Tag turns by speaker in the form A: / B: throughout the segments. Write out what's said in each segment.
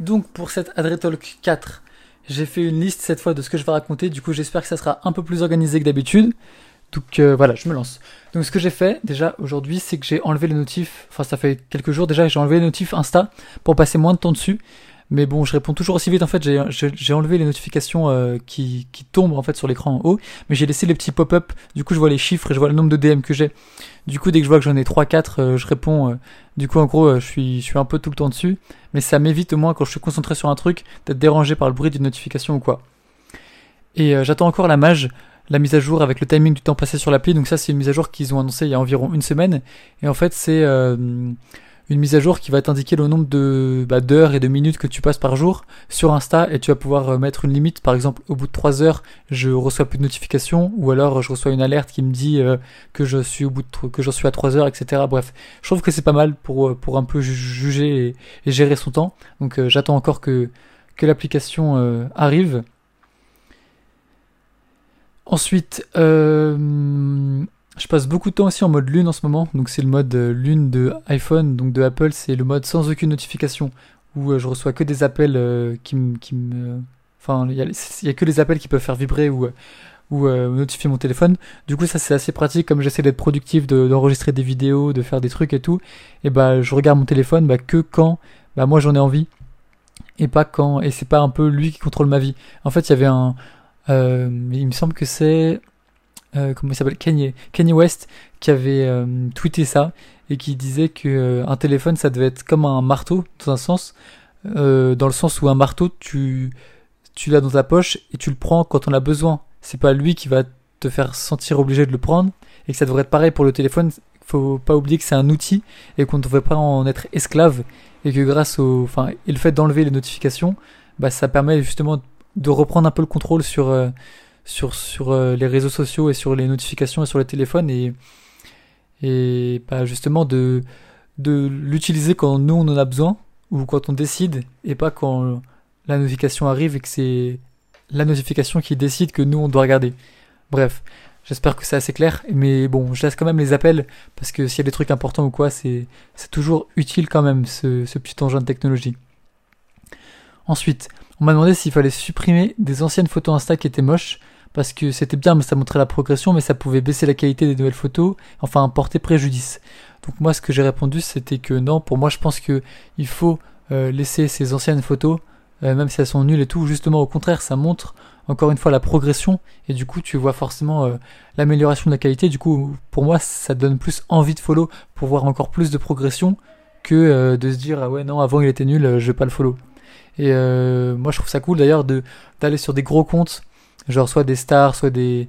A: Donc pour cette Adretalk 4, j'ai fait une liste cette fois de ce que je vais raconter. Du coup, j'espère que ça sera un peu plus organisé que d'habitude. Donc euh, voilà, je me lance. Donc ce que j'ai fait déjà aujourd'hui, c'est que j'ai enlevé les notifs. Enfin, ça fait quelques jours déjà, j'ai enlevé les notifs Insta pour passer moins de temps dessus. Mais bon, je réponds toujours aussi vite. En fait, j'ai enlevé les notifications euh, qui, qui tombent en fait sur l'écran en haut, mais j'ai laissé les petits pop-up. Du coup, je vois les chiffres et je vois le nombre de DM que j'ai. Du coup, dès que je vois que j'en ai 3-4, euh, je réponds. Euh, du coup, en gros, je suis, je suis un peu tout le temps dessus. Mais ça m'évite au moins quand je suis concentré sur un truc d'être dérangé par le bruit d'une notification ou quoi. Et j'attends encore la mage, la mise à jour avec le timing du temps passé sur l'appli. Donc ça, c'est une mise à jour qu'ils ont annoncé il y a environ une semaine. Et en fait, c'est une mise à jour qui va t'indiquer le nombre de bah, d'heures et de minutes que tu passes par jour sur Insta et tu vas pouvoir euh, mettre une limite. Par exemple, au bout de 3 heures, je reçois plus de notifications ou alors je reçois une alerte qui me dit euh, que je suis j'en suis à 3 heures, etc. Bref, je trouve que c'est pas mal pour euh, un peu juger et, gérer son temps. Donc j'attends encore que que l'application arrive. Ensuite, euh, je passe beaucoup de temps aussi en mode lune en ce moment, donc c'est le mode euh, lune de iPhone, donc de Apple, c'est le mode sans aucune notification, où euh, je reçois que des appels euh, qui me... Qui enfin, il y, a que les appels qui peuvent faire vibrer ou, ou notifier mon téléphone. Du coup, ça c'est assez pratique, comme j'essaie d'être productif, d'enregistrer des vidéos, de faire des trucs et tout, et bah je regarde mon téléphone bah, que quand bah, moi j'en ai envie, et pas quand... Et c'est pas un peu lui qui contrôle ma vie. En fait, il y avait un... il me semble que c'est euh, comment il s'appelle? Kanye, Kanye West qui avait euh, tweeté ça et qui disait que euh, un téléphone ça devait être comme un marteau dans un sens dans le sens où un marteau tu tu l'as dans ta poche et tu le prends quand on a besoin. C'est pas lui qui va te faire sentir obligé de le prendre et que ça devrait être pareil pour le téléphone. Faut pas oublier que c'est un outil et qu'on ne devrait pas en être esclave et que grâce au enfin et le fait d'enlever les notifications bah ça permet justement de reprendre un peu le contrôle sur sur, sur euh, les réseaux sociaux et sur les notifications et sur les téléphones et, et bah, justement de, de l'utiliser quand nous on en a besoin ou quand on décide et pas quand la notification arrive et que c'est la notification qui décide que nous on doit regarder. Bref, j'espère que c'est assez clair, mais bon, je laisse quand même les appels parce que s'il y a des trucs importants ou quoi, c'est toujours utile quand même ce, ce petit engin de technologie. Ensuite, on m'a demandé s'il fallait supprimer des anciennes photos Insta qui étaient moches parce que c'était bien, mais ça montrait la progression, mais ça pouvait baisser la qualité des nouvelles photos, enfin porter préjudice. Donc moi, ce que j'ai répondu, c'était que non. Pour moi, je pense que il faut euh, laisser ces anciennes photos, euh, même si elles sont nulles et tout. Justement, au contraire, ça montre encore une fois la progression, et du coup, tu vois forcément euh, l'amélioration de la qualité. Du coup, pour moi, ça donne plus envie de follow pour voir encore plus de progression que de se dire ah ouais non, avant il était nul, je vais pas le follow. Et moi, je trouve ça cool d'ailleurs de d'aller sur des gros comptes genre soit des stars, soit des,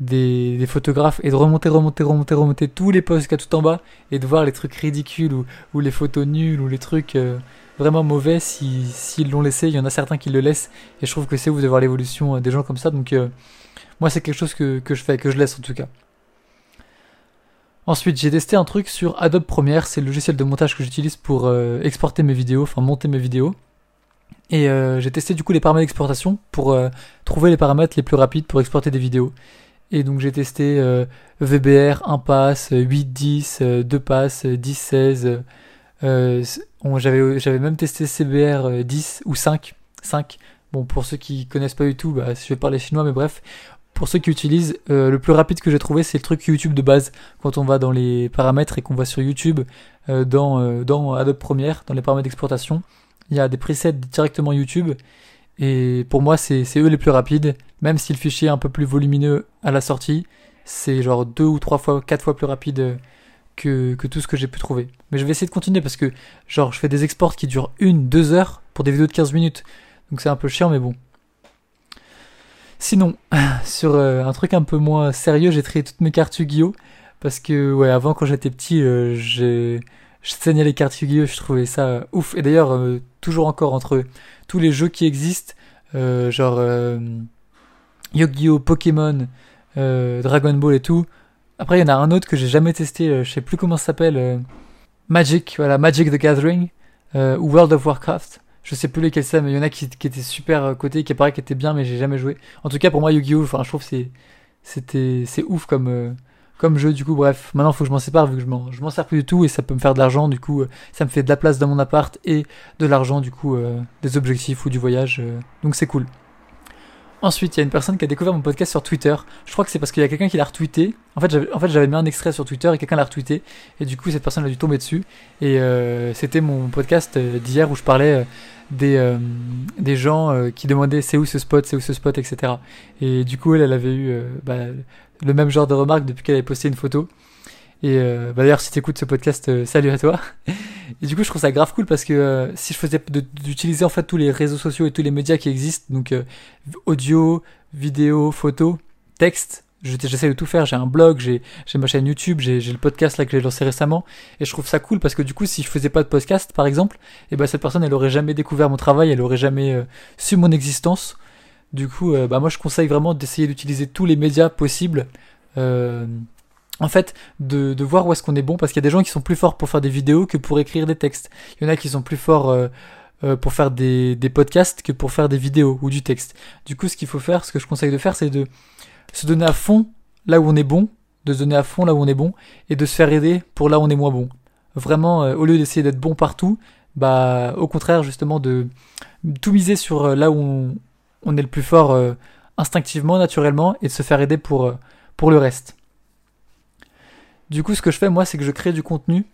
A: des, photographes, et de remonter, remonter, remonter, remonter tous les posts qu'il y a tout en bas, et de voir les trucs ridicules, ou, ou les photos nulles, ou les trucs euh, vraiment mauvais, s'ils si, l'ont laissé, il y en a certains qui le laissent, et je trouve que c'est vous de voir l'évolution euh, des gens comme ça, donc euh, moi c'est quelque chose que, que je fais, que je laisse en tout cas. Ensuite, j'ai testé un truc sur Adobe Premiere, c'est le logiciel de montage que j'utilise pour exporter mes vidéos, enfin monter mes vidéos. Et euh, j'ai testé du coup les paramètres d'exportation pour euh, trouver les paramètres les plus rapides pour exporter des vidéos. Et donc j'ai testé euh, VBR, 1 pass, 8, 10, 2 passes, 10, 16. j'avais, même testé CBR 10 ou 5. 5. Bon, pour ceux qui connaissent pas tout, bah, je vais parler chinois, mais bref. Pour ceux qui utilisent, le plus rapide que j'ai trouvé, c'est le truc YouTube de base. Quand on va dans les paramètres et qu'on va sur YouTube, dans, dans Adobe Premiere, dans les paramètres d'exportation, il y a des presets directement YouTube. Et pour moi, c'est eux les plus rapides. Même si le fichier est un peu plus volumineux à la sortie, c'est genre deux ou trois fois, quatre fois plus rapide que, que tout ce que j'ai pu trouver. Mais je vais essayer de continuer parce que, genre, je fais des exports qui durent une, deux heures pour des vidéos de 15 minutes. Donc c'est un peu chiant, mais bon. Sinon, sur euh, un truc un peu moins sérieux, j'ai trié toutes mes cartes Yu-Gi-Oh! Parce que, ouais, avant, quand j'étais petit, euh, j'ai je saignais les cartes Yu-Gi-Oh! Je trouvais ça ouf. Et d'ailleurs, euh, toujours encore entre tous les jeux qui existent, euh, genre euh, Yu-Gi-Oh! Pokémon, Dragon Ball et tout. Après, il y en a un autre que j'ai jamais testé, je sais plus comment ça s'appelle. Magic, voilà, Magic the Gathering, ou World of Warcraft. Je sais plus lesquels c'est, mais il y en a qui, étaient super cotés, qui paraît qui étaient bien, mais j'ai jamais joué. En tout cas, pour moi, Yu-Gi-Oh! Enfin, je trouve c'est c'était c'est ouf comme comme jeu. Du coup, bref, maintenant, faut que je m'en sépare vu que je m'en sers plus du tout et ça peut me faire de l'argent. Du coup, ça me fait de la place dans mon appart et de l'argent, du coup, des objectifs ou du voyage. donc, c'est cool. Ensuite, il y a une personne qui a découvert mon podcast sur Twitter. Je crois que c'est parce qu'il y a quelqu'un qui l'a retweeté. En fait, j'avais, en fait, mis un extrait sur Twitter et quelqu'un l'a retweeté. Et du coup, cette personne a dû tomber dessus. Et euh, c'était mon podcast euh, d'hier où je parlais euh, des, des gens qui demandaient c'est où ce spot, c'est où ce spot, etc. Et du coup, elle, elle avait eu bah, le même genre de remarques depuis qu'elle avait posté une photo. Et euh, bah d'ailleurs, si tu écoutes ce podcast, euh, salut à toi. Et du coup, je trouve ça grave cool parce que euh, si je faisais d'utiliser en fait tous les réseaux sociaux et tous les médias qui existent, donc audio, vidéo, photo, texte, j'essaie de tout faire. J'ai un blog, j'ai ma chaîne YouTube, j'ai le podcast là que j'ai lancé récemment, et je trouve ça cool parce que du coup, si je faisais pas de podcast, par exemple, et eh ben cette personne, elle aurait jamais découvert mon travail, elle aurait jamais su mon existence. Du coup, bah moi, je conseille vraiment d'essayer d'utiliser tous les médias possibles. Euh, en fait, de, voir où est-ce qu'on est bon, parce qu'il y a des gens qui sont plus forts pour faire des vidéos que pour écrire des textes. Il y en a qui sont plus forts euh, euh, pour faire des, podcasts que pour faire des vidéos ou du texte. Du coup, ce qu'il faut faire, ce que je conseille de faire, c'est de se donner à fond là où on est bon, de se donner à fond là où on est bon, et de se faire aider pour là où on est moins bon. Vraiment, euh, au lieu d'essayer d'être bon partout, bah au contraire justement de tout miser sur là où on, on est le plus fort instinctivement, naturellement, et de se faire aider pour, pour le reste. Du coup, ce que je fais, moi, c'est que je crée du contenu.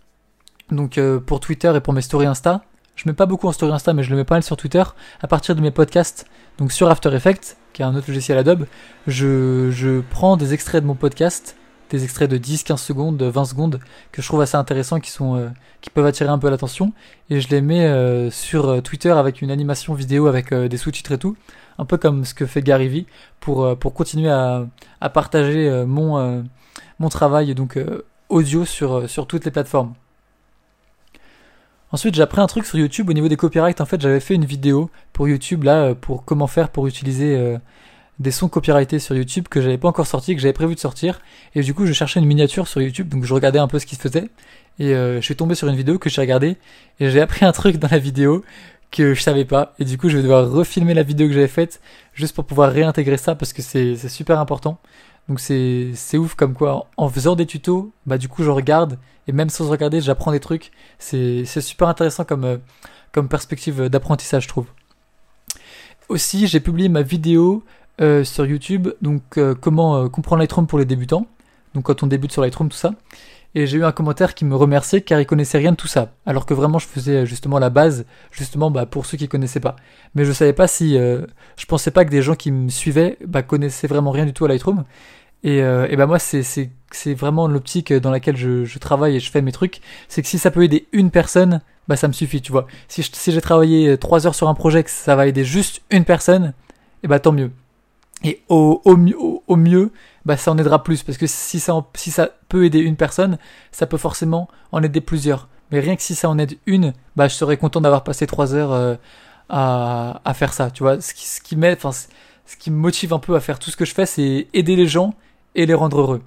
A: Donc, euh, pour Twitter et pour mes stories Insta. Je mets pas beaucoup en story Insta, mais je le mets pas mal sur Twitter. À partir de mes podcasts, donc sur After Effects, qui est un autre logiciel Adobe, je, prends des extraits de mon podcast, des extraits de 10, 15 secondes, de 20 secondes, que je trouve assez intéressants, qui sont, euh, qui peuvent attirer un peu l'attention, et je les mets euh, sur Twitter avec une animation vidéo avec des sous-titres et tout, un peu comme ce que fait Gary Vee, pour, continuer à, partager mon, mon travail donc audio sur, euh, sur toutes les plateformes. Ensuite, j'ai appris un truc sur YouTube au niveau des copyrights. En fait, j'avais fait une vidéo pour YouTube là euh, pour comment faire pour utiliser des sons copyrightés sur YouTube que j'avais pas encore sorti, que j'avais prévu de sortir. Et du coup, je cherchais une miniature sur YouTube, donc je regardais un peu ce qui se faisait. Et je suis tombé sur une vidéo que j'ai regardée et j'ai appris un truc dans la vidéo que je savais pas. Et du coup, je vais devoir refilmer la vidéo que j'avais faite juste pour pouvoir réintégrer ça parce que c'est super important. Donc c'est ouf comme quoi en faisant des tutos, bah du coup je regarde et même sans regarder j'apprends des trucs. C'est super intéressant comme, euh, comme perspective d'apprentissage je trouve. Aussi j'ai publié ma vidéo euh, sur YouTube, donc euh, comment comprendre Lightroom pour les débutants. Donc quand on débute sur Lightroom tout ça. Et j'ai eu un commentaire qui me remerciait car il connaissait rien de tout ça. Alors que vraiment je faisais justement la base, justement bah, pour ceux qui connaissaient pas. Mais je savais pas si, je pensais pas que des gens qui me suivaient bah, connaissaient vraiment rien du tout à Lightroom. Et, euh, et ben moi, c'est, c'est, vraiment l'optique dans laquelle je, travaille et je fais mes trucs. C'est que si ça peut aider une personne, bah ça me suffit, tu vois. Si, j'ai travaillé trois heures sur un projet, que ça va aider juste une personne, et bah tant mieux. Et au, au, au, mieux, bah ça en aidera plus. Parce que si ça, si ça peut aider une personne, ça peut forcément en aider plusieurs. Mais rien que si ça en aide une, bah je serais content d'avoir passé trois heures euh, à, à faire ça, tu vois. Ce qui, ce qui enfin, ce qui me motive un peu à faire tout ce que je fais, c'est aider les gens et les rendre heureux.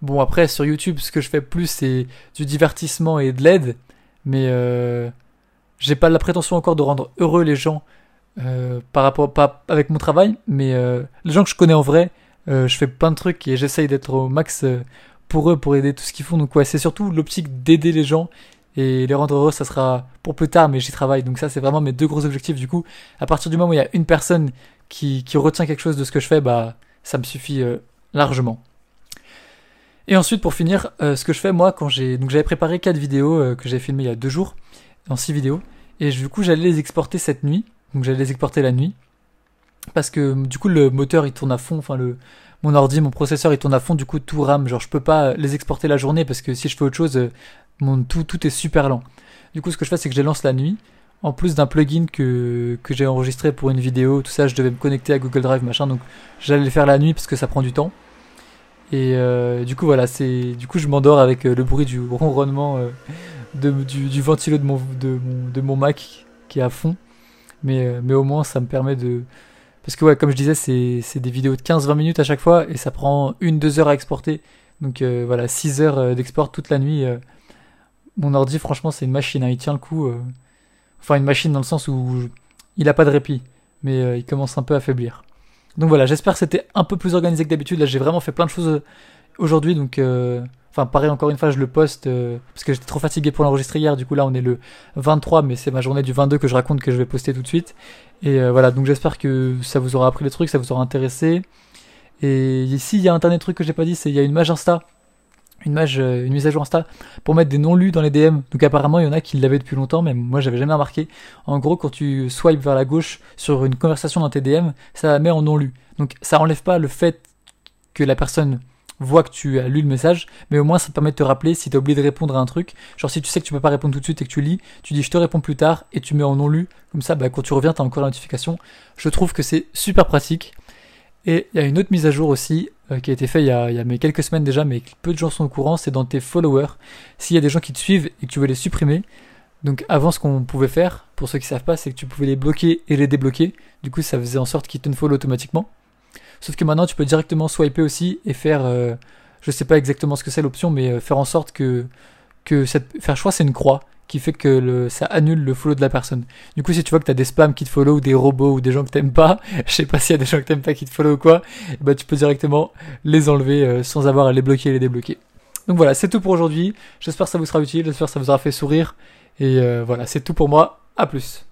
A: Bon, après, sur YouTube, ce que je fais plus, c'est du divertissement et de l'aide, mais euh, j'ai pas la prétention encore de rendre heureux les gens euh, par rapport, pas avec mon travail, mais euh, les gens que je connais en vrai, euh, je fais plein de trucs et j'essaye d'être au max euh, pour eux, pour aider tout ce qu'ils font. Donc, ouais, c'est surtout l'optique d'aider les gens et les rendre heureux, ça sera pour plus tard, mais j'y travaille. Donc, ça, c'est vraiment mes deux gros objectifs. Du coup, à partir du moment où il y a une personne qui, qui retient quelque chose de ce que je fais, bah, ça me suffit largement. Et ensuite, pour finir, euh, ce que je fais moi, quand j'ai donc j'avais préparé quatre vidéos que j'ai filmées il y a deux jours, en six vidéos, et du coup j'allais les exporter cette nuit, donc j'allais les exporter la nuit, parce que du coup le moteur il tourne à fond, enfin le mon ordi, mon processeur il tourne à fond, du coup tout rame, genre je peux pas les exporter la journée parce que si je fais autre chose, euh, mon tout tout est super lent. Du coup ce que je fais c'est que je les lance la nuit, en plus d'un plugin que, que j'ai enregistré pour une vidéo, tout ça, je devais me connecter à Google Drive, machin, donc j'allais le faire la nuit parce que ça prend du temps. Et euh, du coup, voilà, c'est du coup, je m'endors avec euh, le bruit du ronronnement du, du, ventilo de, mon, de mon Mac qui est à fond. Mais, mais au moins, ça me permet de. Parce que, ouais, comme je disais, c'est des vidéos de 15-20 minutes à chaque fois et ça prend une, deux heures à exporter. Donc voilà, 6 heures d'export toute la nuit. mon ordi, franchement, c'est une machine, hein, il tient le coup. Enfin, une machine dans le sens où il a pas de répit, mais il commence un peu à faiblir. Donc voilà, j'espère que c'était un peu plus organisé que d'habitude. Là, j'ai vraiment fait plein de choses aujourd'hui, donc Enfin, pareil, encore une fois, je le poste euh, parce que j'étais trop fatigué pour l'enregistrer hier. Du coup, là, on est le 23, mais c'est ma journée du 22 que je raconte que je vais poster tout de suite. Et euh, voilà, donc j'espère que ça vous aura appris les trucs, ça vous aura intéressé. Et ici, il y a un dernier truc que j'ai pas dit, c'est il y a une mage Insta. Une, mage, euh, une mise à jour Insta pour mettre des non-lus dans les DM. Donc apparemment il y en a qui l'avaient depuis longtemps, mais moi j'avais jamais remarqué. En gros, quand tu swipes vers la gauche sur une conversation dans tes DM, ça met en non-lu. Donc ça enlève pas le fait que la personne voit que tu as lu le message, mais au moins ça te permet de te rappeler si tu as oublié de répondre à un truc. Genre si tu sais que tu peux pas répondre tout de suite et que tu lis, tu dis je te réponds plus tard et tu mets en non lu. Comme ça, bah, quand tu reviens, tu as encore la notification. Je trouve que c'est super pratique. Et il y a une autre mise à jour aussi euh, qui a été faite il y a, y a quelques semaines déjà, mais peu de gens sont au courant, c'est dans tes followers. S'il y a des gens qui te suivent et que tu veux les supprimer, donc avant ce qu'on pouvait faire, pour ceux qui savent pas, c'est que tu pouvais les bloquer et les débloquer. Du coup ça faisait en sorte qu'ils te follow automatiquement. Sauf que maintenant, tu peux directement swiper aussi et faire, euh, je sais pas exactement ce que c'est l'option, mais euh, faire en sorte que, que faire, choix c'est une croix qui fait que le, ça annule le follow de la personne. Du coup, si tu vois que tu as des spams qui te follow ou des robots ou des gens que t'aimes pas, je sais pas s'il y a des gens que t'aimes pas qui te follow ou quoi, bah tu peux directement les enlever euh, sans avoir à les bloquer et les débloquer. Donc voilà, c'est tout pour aujourd'hui. J'espère que ça vous sera utile, j'espère que ça vous aura fait sourire. Et voilà, c'est tout pour moi. À plus.